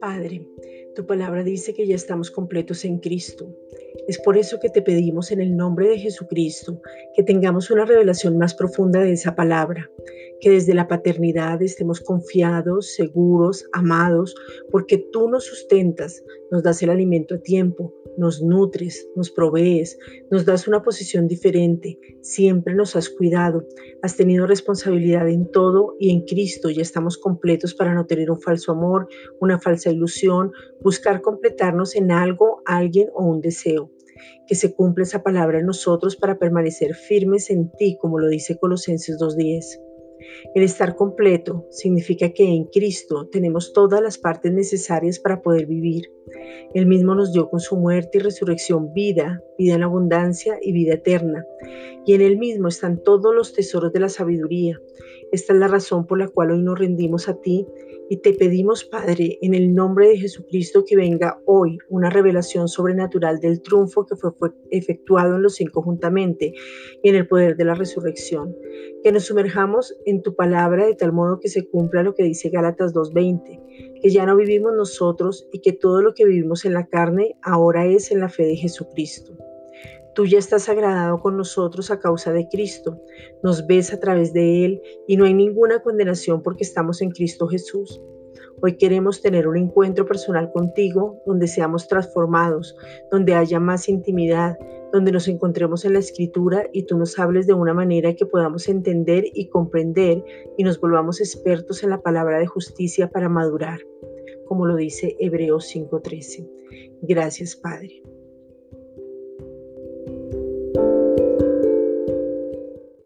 Padre, tu palabra dice que ya estamos completos en Cristo. Es por eso que te pedimos en el nombre de Jesucristo que tengamos una revelación más profunda de esa palabra, que desde la paternidad estemos confiados, seguros, amados, porque tú nos sustentas, nos das el alimento a tiempo, nos nutres, nos provees, nos das una posición diferente, siempre nos has cuidado, has tenido responsabilidad en todo y en Cristo ya estamos completos para no tener un falso amor, una falsa ilusión, buscar completarnos en algo, alguien o un deseo. Que se cumpla esa palabra en nosotros para permanecer firmes en ti, como lo dice Colosenses 2.10. El estar completo significa que en Cristo tenemos todas las partes necesarias para poder vivir. Él mismo nos dio con su muerte y resurrección vida, vida en abundancia y vida eterna. Y en Él mismo están todos los tesoros de la sabiduría. Esta es la razón por la cual hoy nos rendimos a ti y te pedimos, Padre, en el nombre de Jesucristo, que venga hoy una revelación sobrenatural del triunfo que fue, efectuado en los cinco juntamente y en el poder de la resurrección. Que nos sumerjamos en tu palabra de tal modo que se cumpla lo que dice Gálatas 2.20, que ya no vivimos nosotros y que todo lo que vivimos en la carne ahora es en la fe de Jesucristo. Tú ya estás agradado con nosotros a causa de Cristo, nos ves a través de Él y no hay ninguna condenación porque estamos en Cristo Jesús. Hoy queremos tener un encuentro personal contigo donde seamos transformados, donde haya más intimidad, donde nos encontremos en la escritura y tú nos hables de una manera que podamos entender y comprender y nos volvamos expertos en la palabra de justicia para madurar, como lo dice Hebreos 5:13. Gracias Padre. thank you